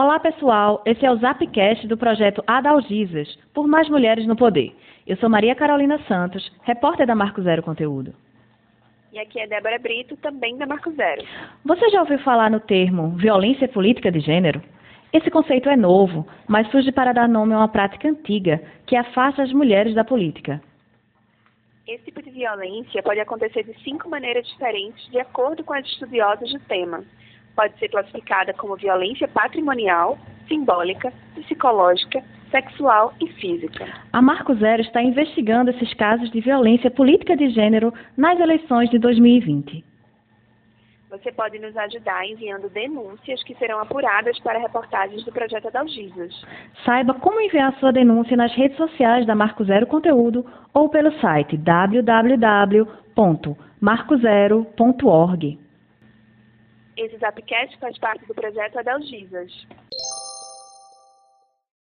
Olá, pessoal. Esse é o Zapcast do projeto Adalgisas, por mais mulheres no poder. Eu sou Maria Carolina Santos, repórter da Marco Zero Conteúdo. E aqui é Débora Brito, também da Marco Zero. Você já ouviu falar no termo violência política de gênero? Esse conceito é novo, mas surge para dar nome a uma prática antiga que afasta as mulheres da política. Esse tipo de violência pode acontecer de cinco maneiras diferentes de acordo com as estudiosas do tema. Pode ser classificada como violência patrimonial, simbólica, psicológica, sexual e física. A Marco Zero está investigando esses casos de violência política de gênero nas eleições de 2020. Você pode nos ajudar enviando denúncias que serão apuradas para reportagens do projeto Adalgisas. Saiba como enviar sua denúncia nas redes sociais da Marco Zero Conteúdo ou pelo site www.marcozero.org. Esse Zapcast faz parte do projeto Adalgisas.